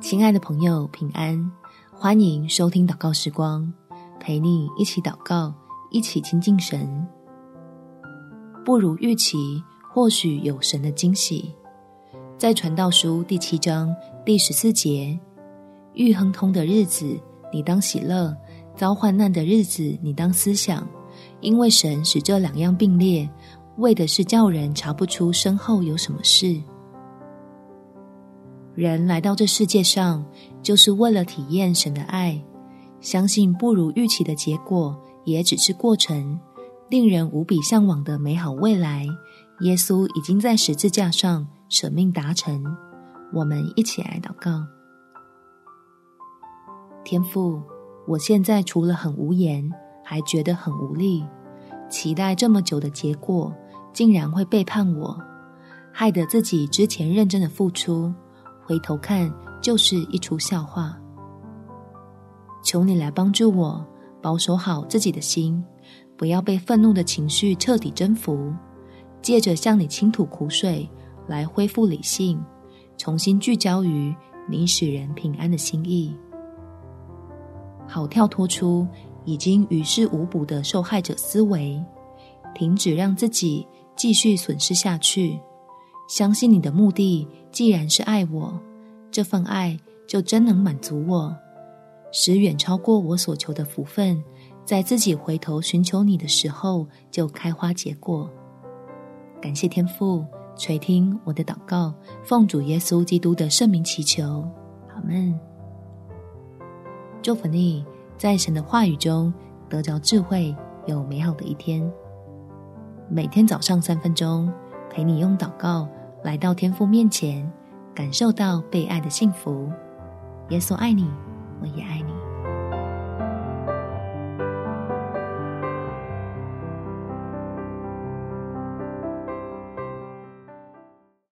亲爱的朋友，平安！欢迎收听祷告时光，陪你一起祷告，一起亲近神。不如预期，或许有神的惊喜。在传道书第七章第十四节，遇亨通的日子，你当喜乐；遭患难的日子，你当思想，因为神使这两样并列，为的是叫人查不出身后有什么事。人来到这世界上，就是为了体验神的爱。相信不如预期的结果，也只是过程。令人无比向往的美好未来，耶稣已经在十字架上舍命达成。我们一起来祷告：天父，我现在除了很无言，还觉得很无力。期待这么久的结果，竟然会背叛我，害得自己之前认真的付出。回头看，就是一出笑话。求你来帮助我，保守好自己的心，不要被愤怒的情绪彻底征服。借着向你倾吐苦水，来恢复理性，重新聚焦于你使人平安的心意，好跳脱出已经于事无补的受害者思维，停止让自己继续损失下去。相信你的目的，既然是爱我，这份爱就真能满足我，使远超过我所求的福分，在自己回头寻求你的时候就开花结果。感谢天父垂听我的祷告，奉主耶稣基督的圣名祈求，阿门。祝福你，在神的话语中得着智慧，有美好的一天。每天早上三分钟，陪你用祷告。来到天父面前，感受到被爱的幸福。耶稣爱你，我也爱你。